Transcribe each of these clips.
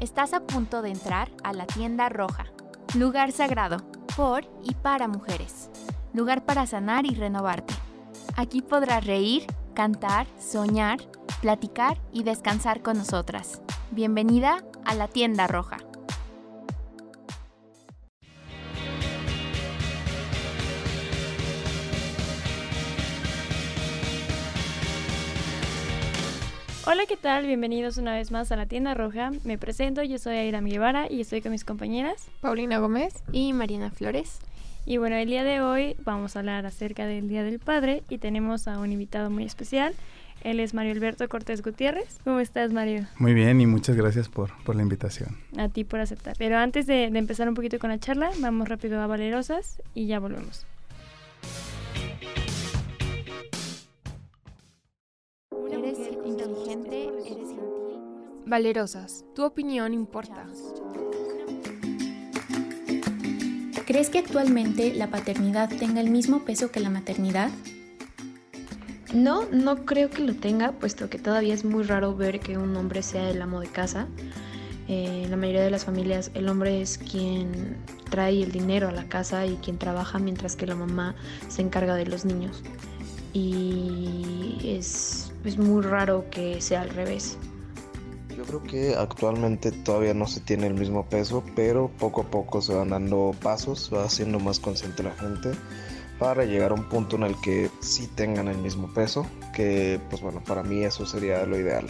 Estás a punto de entrar a la tienda roja, lugar sagrado, por y para mujeres, lugar para sanar y renovarte. Aquí podrás reír, cantar, soñar, platicar y descansar con nosotras. Bienvenida a la tienda roja. Hola, ¿qué tal? Bienvenidos una vez más a la tienda roja. Me presento, yo soy Aira Guevara y estoy con mis compañeras Paulina Gómez y Mariana Flores. Y bueno, el día de hoy vamos a hablar acerca del Día del Padre y tenemos a un invitado muy especial. Él es Mario Alberto Cortés Gutiérrez. ¿Cómo estás, Mario? Muy bien y muchas gracias por, por la invitación. A ti por aceptar. Pero antes de, de empezar un poquito con la charla, vamos rápido a Valerosas y ya volvemos. Valerosas, tu opinión importa. ¿Crees que actualmente la paternidad tenga el mismo peso que la maternidad? No, no creo que lo tenga, puesto que todavía es muy raro ver que un hombre sea el amo de casa. Eh, en la mayoría de las familias el hombre es quien trae el dinero a la casa y quien trabaja mientras que la mamá se encarga de los niños. Y es, es muy raro que sea al revés. Yo creo que actualmente todavía no se tiene el mismo peso, pero poco a poco se van dando pasos, va haciendo más consciente la gente para llegar a un punto en el que sí tengan el mismo peso, que pues bueno, para mí eso sería lo ideal.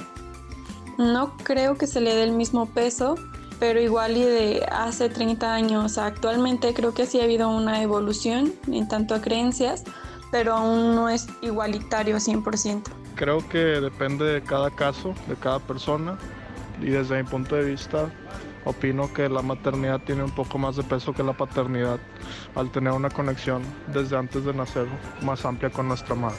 No creo que se le dé el mismo peso, pero igual y de hace 30 años actualmente creo que sí ha habido una evolución en tanto a creencias, pero aún no es igualitario 100%. Creo que depende de cada caso, de cada persona y desde mi punto de vista opino que la maternidad tiene un poco más de peso que la paternidad al tener una conexión desde antes de nacer más amplia con nuestra madre.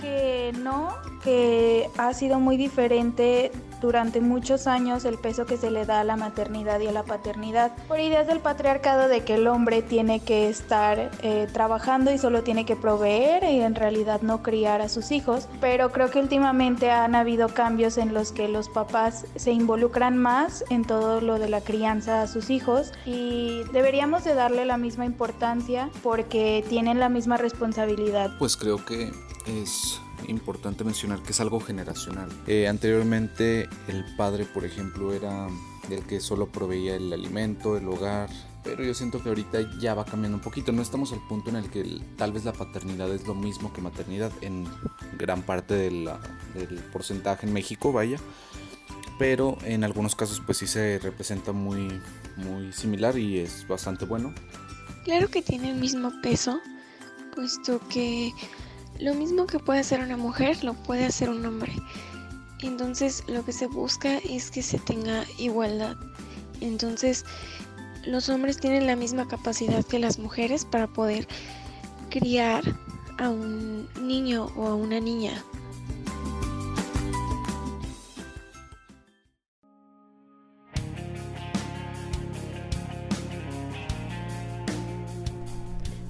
Que no, que ha sido muy diferente durante muchos años el peso que se le da a la maternidad y a la paternidad por ideas del patriarcado de que el hombre tiene que estar eh, trabajando y solo tiene que proveer y en realidad no criar a sus hijos pero creo que últimamente han habido cambios en los que los papás se involucran más en todo lo de la crianza a sus hijos y deberíamos de darle la misma importancia porque tienen la misma responsabilidad. Pues creo que es importante mencionar que es algo generacional. Eh, anteriormente el padre, por ejemplo, era el que solo proveía el alimento, el hogar, pero yo siento que ahorita ya va cambiando un poquito. No estamos al punto en el que tal vez la paternidad es lo mismo que maternidad en gran parte de la, del porcentaje en México, vaya. Pero en algunos casos pues sí se representa muy, muy similar y es bastante bueno. Claro que tiene el mismo peso, puesto que lo mismo que puede hacer una mujer lo puede hacer un hombre. Entonces lo que se busca es que se tenga igualdad. Entonces los hombres tienen la misma capacidad que las mujeres para poder criar a un niño o a una niña.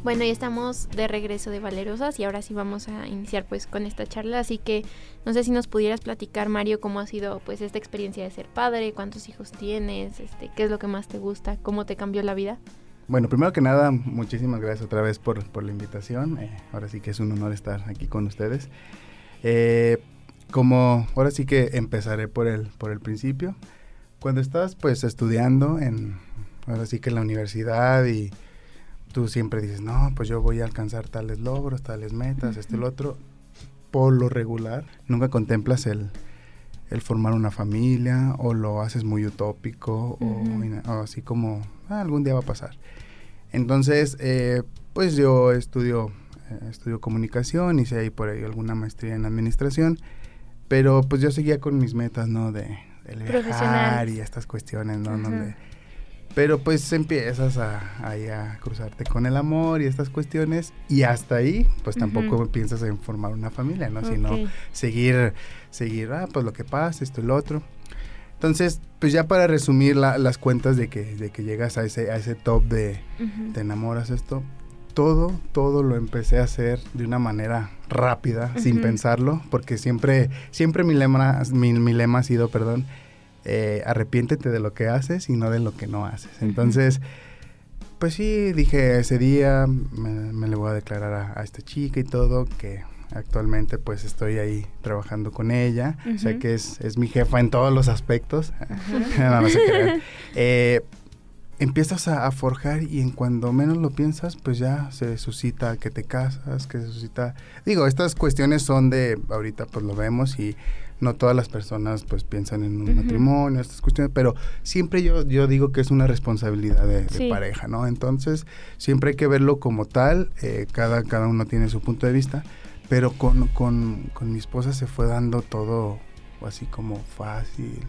Bueno, ya estamos de regreso de Valerosas y ahora sí vamos a iniciar pues con esta charla, así que no sé si nos pudieras platicar Mario cómo ha sido pues esta experiencia de ser padre, cuántos hijos tienes, este, qué es lo que más te gusta, cómo te cambió la vida. Bueno, primero que nada, muchísimas gracias otra vez por, por la invitación. Eh, ahora sí que es un honor estar aquí con ustedes. Eh, como ahora sí que empezaré por el, por el principio. Cuando estás pues estudiando en, ahora sí que en la universidad y tú siempre dices, no, pues yo voy a alcanzar tales logros, tales metas, esto y lo otro. Por lo regular, nunca contemplas el, el formar una familia o lo haces muy utópico o, o, así como ah, algún día va a pasar. Entonces, eh, pues yo estudio, eh, estudio comunicación, hice ahí por ahí alguna maestría en administración, pero pues yo seguía con mis metas, ¿no? De, de viajar y estas cuestiones, ¿no? Donde, pero pues empiezas a, ahí a cruzarte con el amor y estas cuestiones y hasta ahí pues tampoco uh -huh. piensas en formar una familia, ¿no? Okay. Sino seguir, seguir, ah, pues lo que pasa, esto y lo otro. Entonces, pues ya para resumir la, las cuentas de que, de que llegas a ese, a ese top de uh -huh. te enamoras esto, todo, todo lo empecé a hacer de una manera rápida, uh -huh. sin pensarlo, porque siempre, siempre mi lema, mi, mi lema ha sido, perdón, eh, arrepiéntete de lo que haces y no de lo que no haces. Entonces, pues sí, dije ese día, me, le voy a declarar a, esta chica y todo, que actualmente pues estoy ahí trabajando con ella, o sea que es, es, mi jefa en todos los aspectos. no, no eh, empiezas a, forjar y en cuando menos lo piensas, pues ya se suscita que te casas, que se suscita... Digo, estas cuestiones son de, ahorita pues lo vemos y no todas las personas pues piensan en un matrimonio, estas cuestiones, pero siempre yo, yo digo que es una responsabilidad de, pareja, ¿no? Entonces, siempre hay que verlo como tal, eh, cada, cada uno tiene su punto de vista, pero con, con, con mi esposa se fue dando todo así como fácil,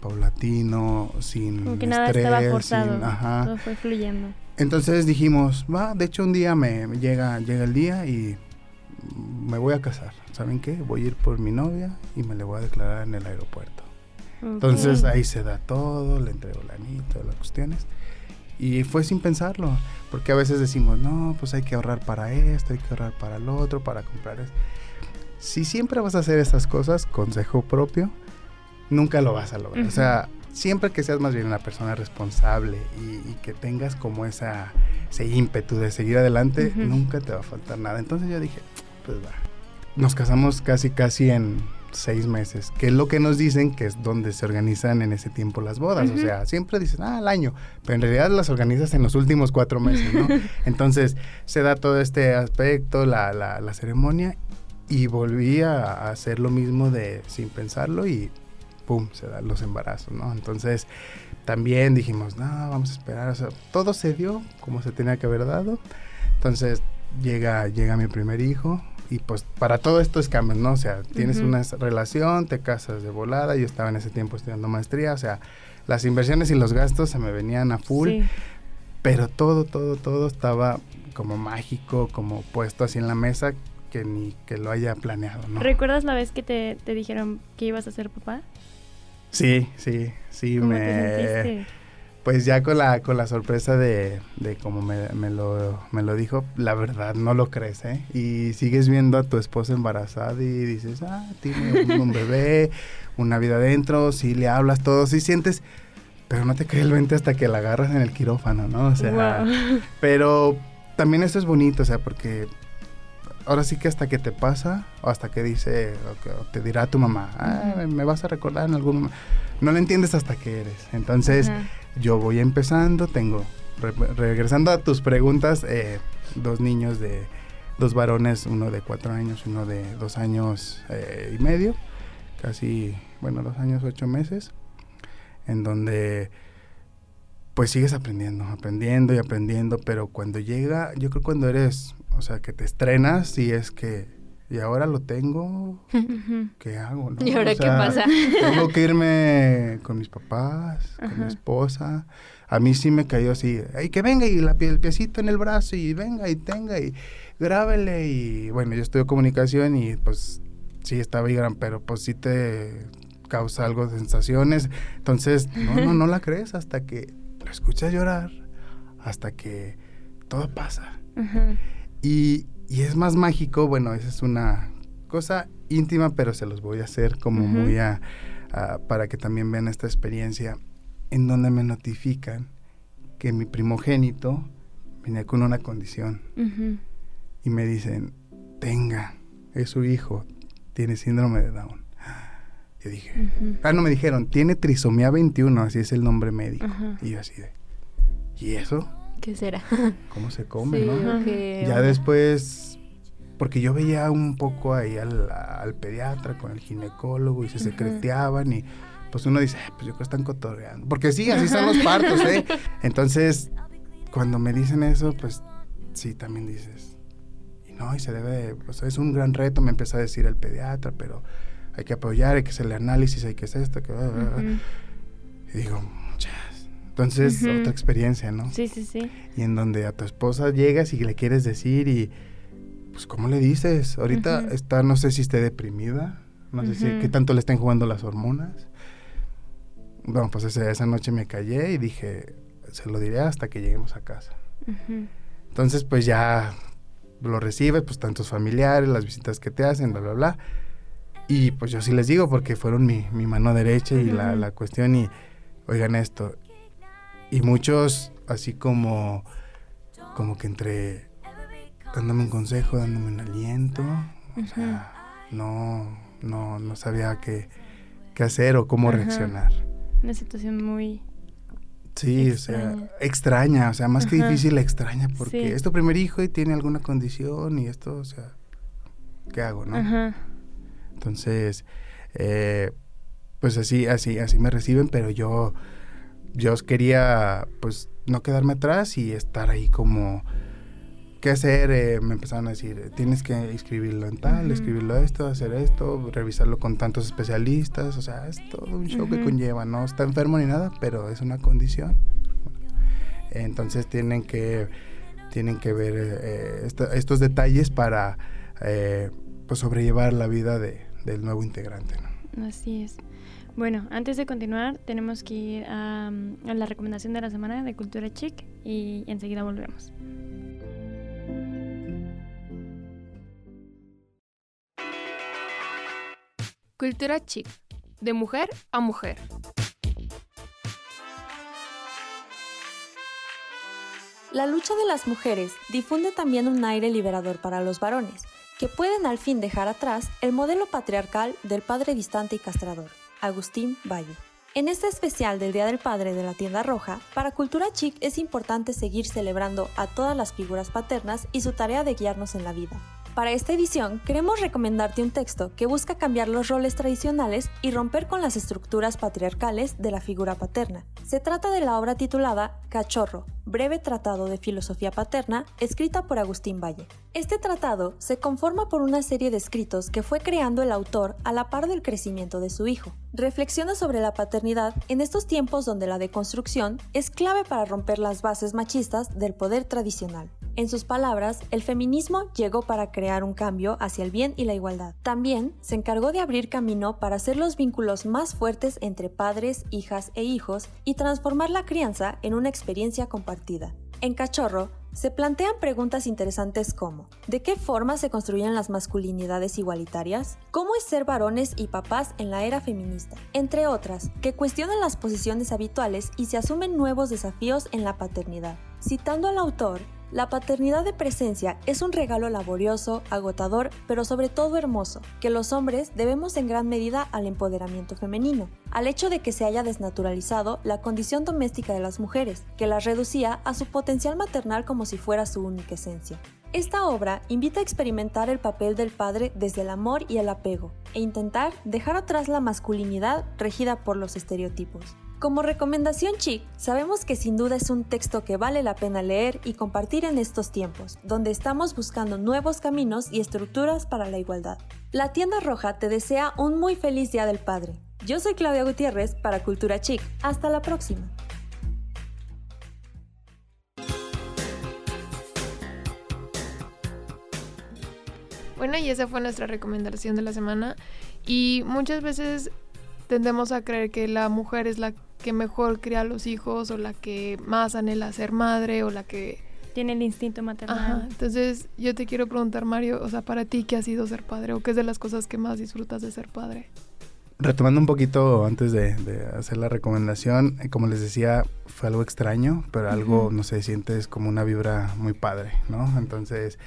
paulatino, sin como que nada estaba forzado, todo fue fluyendo. Entonces dijimos, va, de hecho un día me llega, llega el día y me voy a casar. ¿Saben qué? Voy a ir por mi novia y me le voy a declarar en el aeropuerto. Entonces ahí se da todo, le entrego el anito, las cuestiones. Y fue sin pensarlo, porque a veces decimos, no, pues hay que ahorrar para esto, hay que ahorrar para el otro, para comprar esto. Si siempre vas a hacer estas cosas, consejo propio, nunca lo vas a lograr. O sea, siempre que seas más bien una persona responsable y, que tengas como esa, ese ímpetu de seguir adelante, nunca te va a faltar nada. Entonces yo dije, pues va. Nos casamos casi, casi en seis meses, que es lo que nos dicen que es donde se organizan en ese tiempo las bodas. O sea, siempre dicen, ah, al año, pero en realidad las organizas en los últimos cuatro meses, ¿no? Entonces se da todo este aspecto, la, la, la ceremonia, y volví a hacer lo mismo de sin pensarlo y pum, se dan los embarazos, ¿no? Entonces también dijimos, no, vamos a esperar, o sea, todo se dio como se tenía que haber dado. Entonces llega, llega mi primer hijo, y pues para todo esto es cambio, ¿no? O sea, tienes una relación, te casas de volada, yo estaba en ese tiempo estudiando maestría, o sea, las inversiones y los gastos se me venían a full, pero todo, todo, todo estaba como mágico, como puesto así en la mesa, que ni que lo haya planeado, ¿no? ¿Recuerdas la vez que te, te dijeron que ibas a ser papá? Sí, sí, sí, me... Pues ya con la, con la sorpresa de, de como me, me, lo, me lo dijo, la verdad no lo crees, ¿eh? Y sigues viendo a tu esposa embarazada y dices, ah, tiene un, bebé, una vida adentro, sí le hablas todo, sí sientes, pero no te cae el 20 hasta que la agarras en el quirófano, ¿no? O sea, pero también eso es bonito, o sea, porque ahora sí que hasta que te pasa, o hasta que dice, o, te dirá tu mamá, me vas a recordar en algún momento, no lo entiendes hasta que eres. Entonces yo voy empezando, tengo, regresando a tus preguntas, eh, dos niños de, dos varones, uno de cuatro años, uno de dos años eh, y medio, casi, bueno, dos años, ocho meses, en donde pues sigues aprendiendo, aprendiendo y aprendiendo, pero cuando llega, yo creo cuando eres, o sea, que te estrenas y es que y ahora lo tengo, ¿qué hago? ¿Y ahora qué pasa? Tengo que irme con mis papás, con mi esposa. A mí sí me cayó así, ay, que venga y la, el piecito en el brazo y venga y tenga y grábele y bueno, yo estudio comunicación y pues sí estaba gran, pero pues sí te causa algo de sensaciones. Entonces, no, no, no la crees hasta que lo escuchas llorar, hasta que todo pasa. Y y es más mágico, bueno, esa es una cosa íntima, pero se los voy a hacer como muy a, para que también vean esta experiencia, en donde me notifican que mi primogénito venía con una condición. Y me dicen, tenga, es su hijo, tiene síndrome de Down. Yo dije, ah, no me dijeron, tiene trisomía 21, así es el nombre médico. Y yo así de, ¿y eso? ¿Qué será? ¿Cómo se come, no? Ya después, porque yo veía un poco ahí al, pediatra con el ginecólogo y se secreteaban y pues uno dice, pues yo creo que están cotorreando. Porque sí, así son los partos, ¿eh? Entonces, cuando me dicen eso, pues sí, también dices, y no, y se debe, pues es un gran reto, me empieza a decir el pediatra, pero hay que apoyar, hay que hacerle análisis, hay que hacer esto, que... Y digo, entonces, otra experiencia, ¿no? Sí, sí, sí. Y en donde a tu esposa llegas y le quieres decir y, pues, ¿cómo le dices? Ahorita está, no sé si esté deprimida, no sé si, qué tanto le estén jugando las hormonas. Bueno, pues esa, noche me callé y dije, se lo diré hasta que lleguemos a casa. Entonces, pues ya lo recibes, pues tantos familiares, las visitas que te hacen, bla, bla, bla. Y pues yo sí les digo porque fueron mi, mi mano derecha y la, la cuestión y oigan esto. Y muchos así como, como que entre dándome un consejo, dándome un aliento, o sea, no, no, no sabía qué, qué hacer o cómo reaccionar. Una situación muy... Sí, o sea, extraña, o sea, más que difícil, extraña, porque Sí. es tu primer hijo y tiene alguna condición y esto, o sea, ¿qué hago, no? Ajá. Entonces, eh, pues así, así, así me reciben, pero yo, yo quería, pues, no quedarme atrás y estar ahí como, ¿qué hacer? Eh, me empezaron a decir, tienes que escribirlo en tal, escribirlo esto, hacer esto, revisarlo con tantos especialistas, o sea, es todo un show que conlleva, no está enfermo ni nada, pero es una condición. Entonces tienen que, tienen que ver eh, esta- estos detalles para, eh, pues, sobrellevar la vida de, del nuevo integrante, ¿no? Así es. Bueno, antes de continuar, tenemos que ir a, a la recomendación de la semana de Cultura Chic y enseguida volvemos. Cultura chic. De mujer a mujer. La lucha de las mujeres difunde también un aire liberador para los varones, que pueden al fin dejar atrás el modelo patriarcal del padre distante y castrador, Agustín Valle. En este especial del Día del Padre de la Tienda Roja, para Cultura Chic es importante seguir celebrando a todas las figuras paternas y su tarea de guiarnos en la vida. Para esta edición queremos recomendarte un texto que busca cambiar los roles tradicionales y romper con las estructuras patriarcales de la figura paterna. Se trata de la obra titulada Cachorro, breve tratado de filosofía paterna, escrita por Agustín Valle. Este tratado se conforma por una serie de escritos que fue creando el autor a la par del crecimiento de su hijo. Reflexiona sobre la paternidad en estos tiempos donde la deconstrucción es clave para romper las bases machistas del poder tradicional. En sus palabras, el feminismo llegó para crear un cambio hacia el bien y la igualdad. También se encargó de abrir camino para hacer los vínculos más fuertes entre padres, hijas e hijos y transformar la crianza en una experiencia compartida. En Cachorro, se plantean preguntas interesantes como ¿de qué forma se construyen las masculinidades igualitarias? ¿Cómo es ser varones y papás en la era feminista? Entre otras, que cuestionan las posiciones habituales y se asumen nuevos desafíos en la paternidad. Citando al autor, la paternidad de presencia es un regalo laborioso, agotador, pero sobre todo hermoso, que los hombres debemos en gran medida al empoderamiento femenino, al hecho de que se haya desnaturalizado la condición doméstica de las mujeres, que las reducía a su potencial maternal como si fuera su única esencia. Esta obra invita a experimentar el papel del padre desde el amor y el apego, e intentar dejar atrás la masculinidad regida por los estereotipos. Como recomendación chic, sabemos que sin duda es un texto que vale la pena leer y compartir en estos tiempos, donde estamos buscando nuevos caminos y estructuras para la igualdad. La tienda roja te desea un muy feliz Día del Padre. Yo soy Claudia Gutiérrez para Cultura Chic. Hasta la próxima. Bueno, y esa fue nuestra recomendación de la semana. Y muchas veces tendemos a creer que la mujer es la que mejor cría a los hijos o la que más anhela ser madre o la que... Tiene el instinto maternal. Ajá. Entonces yo te quiero preguntar, Mario, o sea, para ti, ¿qué ha sido ser padre? ¿O qué es de las cosas que más disfrutas de ser padre? Retomando un poquito antes de, de hacer la recomendación, eh, como les decía, fue algo extraño, pero algo, no sé, sientes como una vibra muy padre, ¿no? Entonces,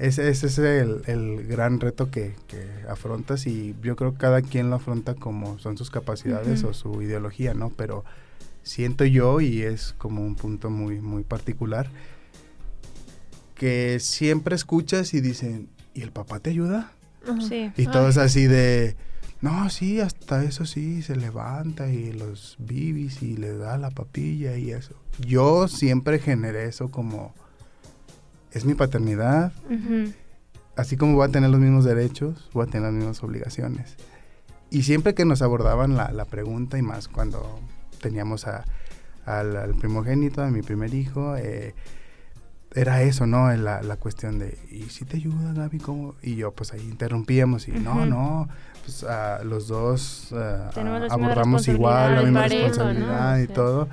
ese, ese es el, el gran reto que, que afrontas y yo creo que cada quien lo afronta como son sus capacidades o su ideología, ¿no? Pero siento yo, y es como un punto muy, muy particular, que siempre escuchas y dicen, ¿y el papá te ayuda? Sí. Y todo Ay. es así de, no, sí, hasta eso sí, se levanta y los bibis y le da la papilla y eso. Yo siempre generé eso como, es mi paternidad, así como voy a tener los mismos derechos, voy a tener las mismas obligaciones. Y siempre que nos abordaban la, la pregunta, y más cuando teníamos a, al, al primogénito, a mi primer hijo, eh, era eso, ¿no? La, la cuestión de, ¿y si te ayuda, Gaby? ¿Cómo? Y yo, pues ahí interrumpíamos y, no, no, pues los dos misma abordamos igual, la responsabilidad, misma parejo, ¿no? responsabilidad y Sí. todo.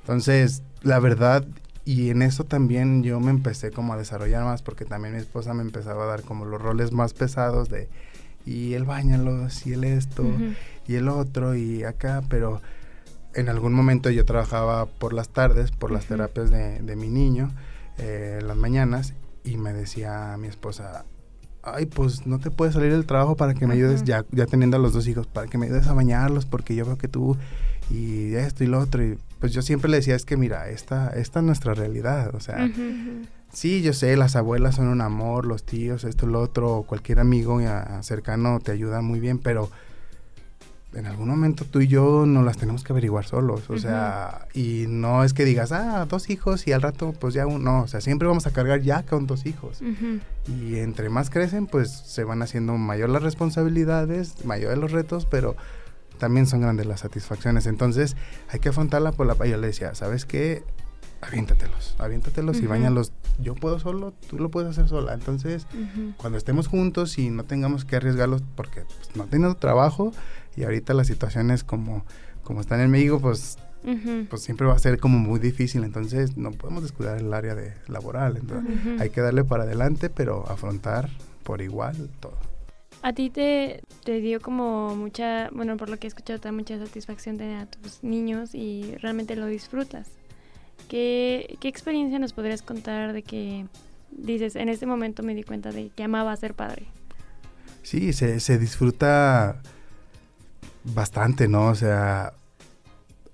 Entonces, la verdad, y en eso también yo me empecé como a desarrollar más porque también mi esposa me empezaba a dar como los roles más pesados de y el bañalos y el esto y el otro y acá, pero en algún momento yo trabajaba por las tardes, por las terapias de, de, mi niño, eh, las mañanas, y me decía mi esposa, ay, pues no te puedes salir del trabajo para que me ayudes, ya, ya teniendo a los dos hijos, para que me ayudes a bañarlos, porque yo veo que tú y esto y lo otro. Y pues yo siempre le decía, es que mira, esta, esta es nuestra realidad, o sea, sí, yo sé, las abuelas son un amor, los tíos, esto, lo otro, cualquier amigo cercano te ayuda muy bien, pero en algún momento tú y yo no las tenemos que averiguar solos, o sea, y no es que digas, ah, dos hijos y al rato pues ya uno, o sea, siempre vamos a cargar ya con dos hijos. Y entre más crecen, pues se van haciendo mayor las responsabilidades, mayores los retos, pero también son grandes las satisfacciones. Entonces, hay que afrontarla por la... Yo le decía, ¿sabes qué? Aviéntatelos, aviéntatelos y bañalos. Yo puedo solo, tú lo puedes hacer sola. Entonces, cuando estemos juntos y no tengamos que arriesgarlos porque pues, no tengo trabajo, y ahorita la situación es como, como están en México, pues, pues siempre va a ser como muy difícil, entonces no podemos descuidar el área de laboral, entonces hay que darle para adelante, pero afrontar por igual todo. A ti te, te dio como mucha, bueno, por lo que he escuchado, te da mucha satisfacción tener a tus niños y realmente lo disfrutas. ¿Qué, ¿Qué experiencia nos podrías contar de que dices, en este momento me di cuenta de que amaba ser padre? Sí, se, se disfruta bastante, ¿no? O sea,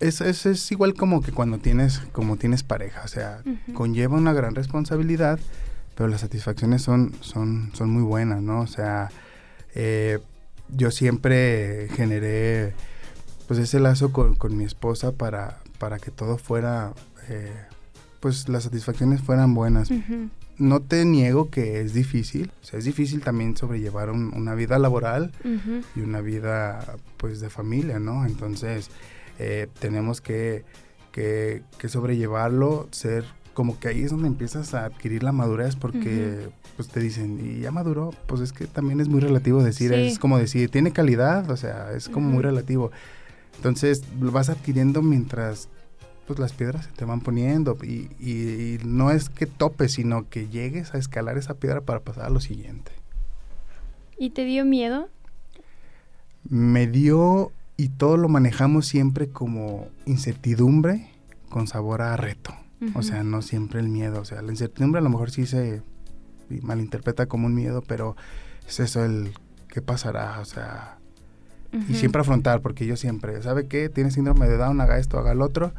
es, es, es, igual como que cuando tienes, como tienes pareja, o sea, conlleva una gran responsabilidad, pero las satisfacciones son, son, son muy buenas, ¿no? O sea, eh, yo siempre generé pues ese lazo con, mi esposa para, para que todo fuera, eh, pues las satisfacciones fueran buenas. No te niego que es difícil, o sea, es difícil también sobrellevar una vida laboral y una vida pues de familia, ¿no? Entonces eh, tenemos que, que, sobrellevarlo, ser como que ahí es donde empiezas a adquirir la madurez porque pues te dicen, y ya maduró, pues es que también es muy relativo decir, es como decir, tiene calidad, o sea, es como muy relativo. Entonces lo vas adquiriendo mientras pues las piedras se te van poniendo y, no es que topes, sino que llegues a escalar esa piedra para pasar a lo siguiente. ¿Y te dio miedo? Me dio y todo lo manejamos siempre como incertidumbre con sabor a reto. O sea, no siempre el miedo. O sea, la incertidumbre a lo mejor sí se malinterpreta como un miedo, pero es eso el qué pasará, o sea, y siempre afrontar, porque yo siempre, ¿sabe qué? Tiene síndrome de Down, haga esto, haga el otro,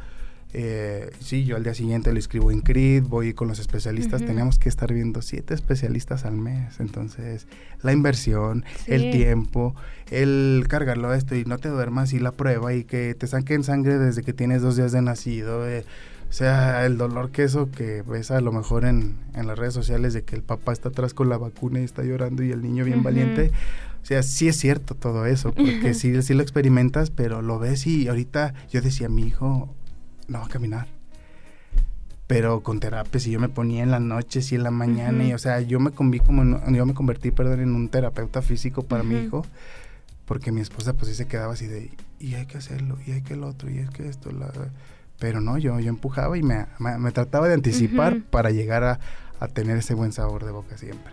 eh, sí, yo al día siguiente lo escribo en CRID, voy con los especialistas, tenemos que estar viendo siete especialistas al mes, entonces la inversión, el tiempo, el cargarlo a esto y no te duermas y la prueba y que te saquen sangre desde que tienes dos días de nacido, eh, o sea, el dolor que eso que ves a lo mejor en, en, las redes sociales de que el papá está atrás con la vacuna y está llorando y el niño bien valiente, o sea, sí es cierto todo eso, porque sí, sí lo experimentas, pero lo ves y ahorita yo decía, mi hijo no va a caminar. Pero con terapia, si yo me ponía en las noches y en la mañana, y o sea, yo me conví como, yo me convertí, perdón, en un terapeuta físico para mi hijo, porque mi esposa pues sí se quedaba así de, y hay que hacerlo, y hay que el otro, y es que esto, la... pero no, yo, yo empujaba y me, me, trataba de anticipar para llegar a, a tener ese buen sabor de boca siempre.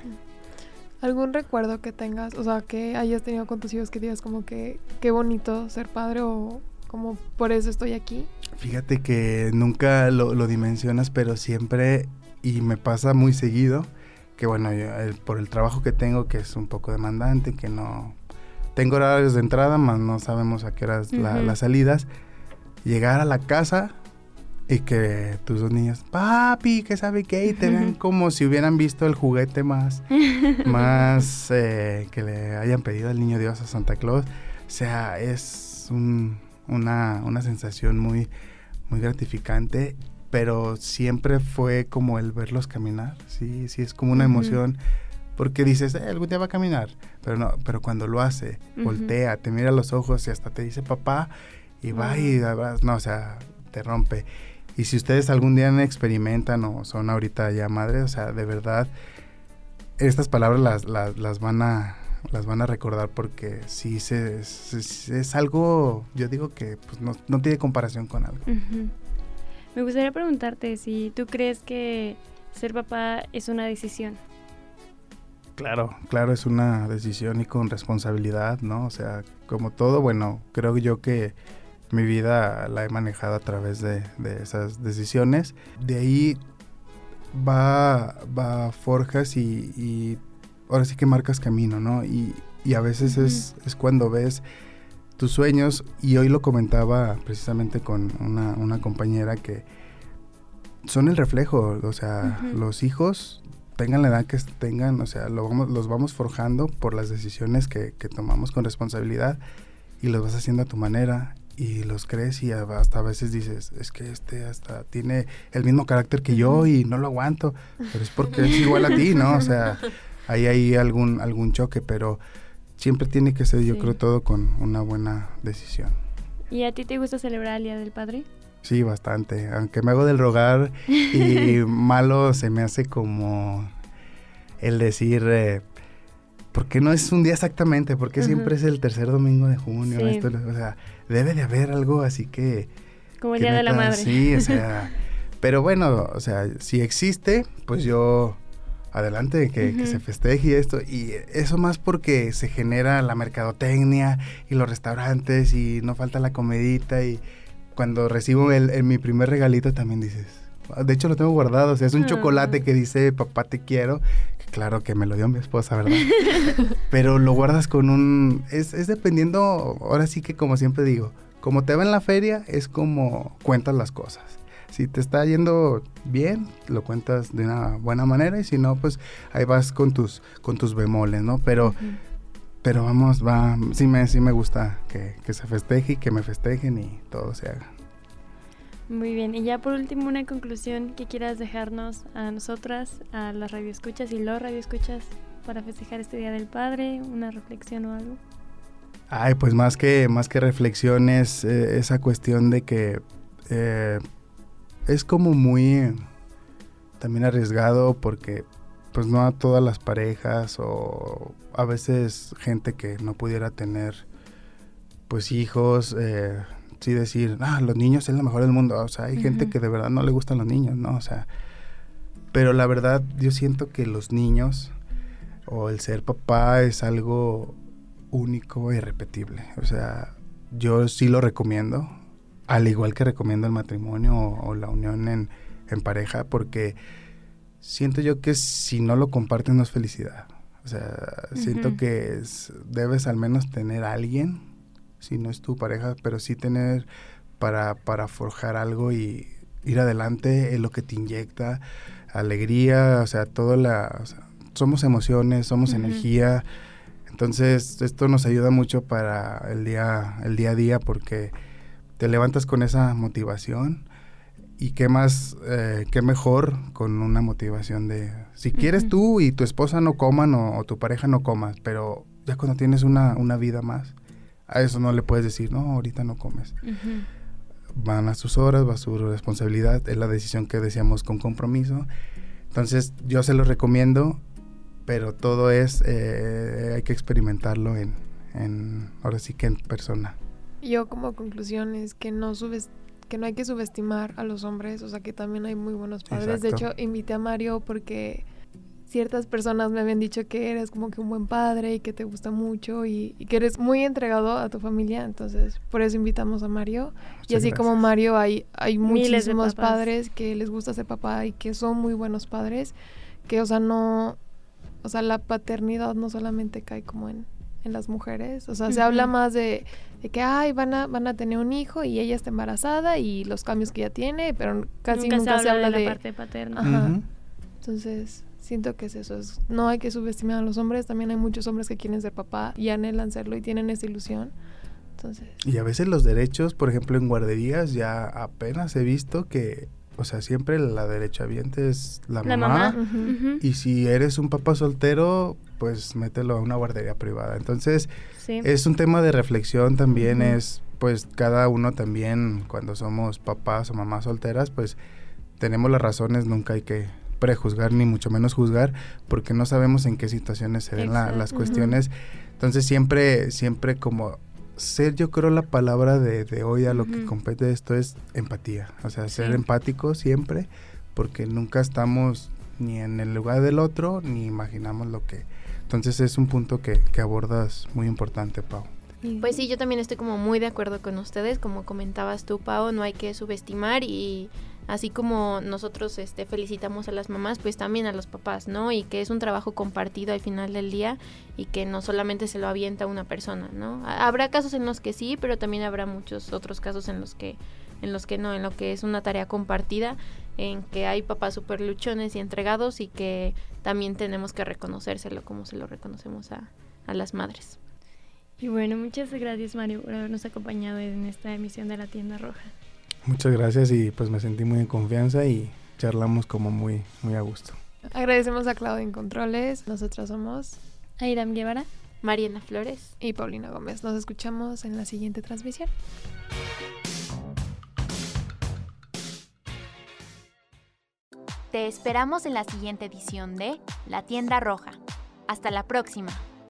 ¿Algún recuerdo que tengas, o sea, que hayas tenido con tus hijos que digas como que qué bonito ser padre o como por eso estoy aquí? Fíjate que nunca lo, dimensionas, pero siempre, y me pasa muy seguido, que bueno, por el trabajo que tengo, que es un poco demandante, que no... Tengo horarios de entrada, más no sabemos a qué horas las salidas. Llegar a la casa y que tus dos niños, papi, que sabe qué, y te ven como si hubieran visto el juguete más, más eh, que le hayan pedido al niño Dios a Santa Claus. O sea, es un, una, una sensación muy, muy gratificante, pero siempre fue como el verlos caminar, sí, sí, es como una emoción, porque dices, eh, algún día va a caminar, pero no, pero cuando lo hace, voltea, te mira a los ojos y hasta te dice papá, y va y no, o sea, te rompe. Y si ustedes algún día experimentan o son ahorita ya madres, o sea, de verdad, estas palabras las, las, las van a las van a recordar porque sí se, es algo, yo digo que pues, no, tiene comparación con algo. Me gustaría preguntarte si tú crees que ser papá es una decisión. Claro, claro, es una decisión y con responsabilidad, ¿no? O sea, como todo, bueno, creo yo que mi vida la he manejado a través de, esas decisiones. De ahí va, va forjas y, ahora sí que marcas camino, ¿no? Y, a veces es, es, cuando ves tus sueños, y hoy lo comentaba precisamente con una, una compañera que son el reflejo, o sea, los hijos tengan la edad que tengan, o sea, lo vamos, los vamos forjando por las decisiones que, tomamos con responsabilidad y los vas haciendo a tu manera y los crees y hasta a veces dices, es que este hasta tiene el mismo carácter que yo y no lo aguanto, pero es porque es igual a ti, ¿no? O sea, ahí hay algún, algún choque, pero siempre tiene que ser, yo creo, todo con una buena decisión. ¿Y a ti te gusta celebrar el Día del Padre? Sí, bastante. Aunque me hago del rogar y malo se me hace como el decir, eh, ¿por qué no es un día exactamente? ¿Por qué siempre es el tercer domingo de junio? o sea, debe de haber algo así que... Como el Día de la Madre. Sí, o sea, pero bueno, o sea, si existe, pues yo adelante, que, que, se festeje esto. Y eso más porque se genera la mercadotecnia y los restaurantes y no falta la comedita y cuando recibo el, mi primer regalito también dices, de hecho lo tengo guardado, o sea, es un chocolate que dice papá te quiero, claro que me lo dio mi esposa, ¿verdad? Pero lo guardas con un, es, es dependiendo, ahora sí que como siempre digo, como te va en la feria es como cuentas las cosas. Si te está yendo bien, lo cuentas de una buena manera y si no, pues ahí vas con tus, con tus bemoles, ¿no? Pero pero vamos, va, sí me, sí me gusta que, se festeje y que me festejen y todo se haga. Muy bien, y ya por último una conclusión que quieras dejarnos a nosotras, a las radioescuchas y los radioescuchas para festejar este Día del Padre, una reflexión o algo. Ay, pues más que, más que reflexión es eh, esa cuestión de que eh, es como muy también arriesgado porque pues no a todas las parejas o a veces gente que no pudiera tener pues hijos, eh, sí decir, ah, los niños es lo mejor del mundo. O sea, hay gente que de verdad no le gustan los niños, ¿no? O sea, pero la verdad yo siento que los niños o el ser papá es algo único e irrepetible. O sea, yo sí lo recomiendo, al igual que recomiendo el matrimonio o, la unión en, en pareja, porque siento yo que si no lo compartes no es felicidad. O sea, siento que debes al menos tener a alguien, si no es tu pareja, pero sí tener para, para forjar algo y ir adelante es lo que te inyecta alegría, o sea, todo la... somos emociones, somos energía. Entonces, esto nos ayuda mucho para el día, el día a día porque te levantas con esa motivación. Y qué más, eh, qué mejor con una motivación de, si quieres tú y tu esposa no coman o, tu pareja no comas, pero ya cuando tienes una, una, vida más, a eso no le puedes decir, no, ahorita no comes. Van a sus horas, va a su responsabilidad, es la decisión que decíamos con compromiso. Entonces yo se lo recomiendo, pero todo es, eh, hay que experimentarlo en, en, ahora sí que en persona. Yo como conclusión es que no subes que no hay que subestimar a los hombres, o sea que también hay muy buenos padres. De hecho, invité a Mario porque ciertas personas me habían dicho que eres como que un buen padre y que te gusta mucho y, que eres muy entregado a tu familia, entonces por eso invitamos a Mario. y así como Mario hay, hay muchísimos padres que les gusta ser papá y que son muy buenos padres, que o sea no, o sea la paternidad no solamente cae como en, en las mujeres, o sea se habla más de de que ay van a van a tener un hijo y ella está embarazada y los cambios que ella tiene pero casi nunca, se habla, de, la parte paterna. Ajá. entonces siento que es eso es, no hay que subestimar a los hombres también hay muchos hombres que quieren ser papá y anhelan serlo y tienen esa ilusión. Entonces y a veces los derechos por ejemplo en guarderías ya apenas he visto que o sea, siempre la derechohabiente es la, mamá. Y si eres un papá soltero, pues mételo a una guardería privada. Entonces, es un tema de reflexión también, es pues cada uno también, cuando somos papás o mamás solteras, pues tenemos las razones, nunca hay que prejuzgar ni mucho menos juzgar, porque no sabemos en qué situaciones se den las cuestiones. Entonces siempre, siempre como ser, yo creo, la palabra de, hoy a lo que compete esto es empatía. O sea, ser empático siempre, porque nunca estamos ni en el lugar del otro, ni imaginamos lo que, Entonces es un punto que, que abordas muy importante, Pau. Pues sí, yo también estoy como muy de acuerdo con ustedes, como comentabas tú, Pau, no hay que subestimar y así como nosotros este, felicitamos a las mamás, pues también a los papás, ¿no? Y que es un trabajo compartido al final del día y que no solamente se lo avienta una persona, ¿no? Habrá casos en los que sí, pero también habrá muchos otros casos en los que en los que no, en lo que es una tarea compartida, en que hay papás súper luchones y entregados y que también tenemos que reconocérselo como se lo reconocemos a, a las madres. Y bueno, muchas gracias Mario por habernos acompañado en esta emisión de la tienda roja. Muchas gracias y pues me sentí muy en confianza y charlamos como muy, muy a gusto. Agradecemos a Claudia en Controles. Nosotras somos Airam Guevara, Mariana Flores y Paulina Gómez. Nos escuchamos en la siguiente transmisión. Te esperamos en la siguiente edición de La Tienda Roja. Hasta la próxima.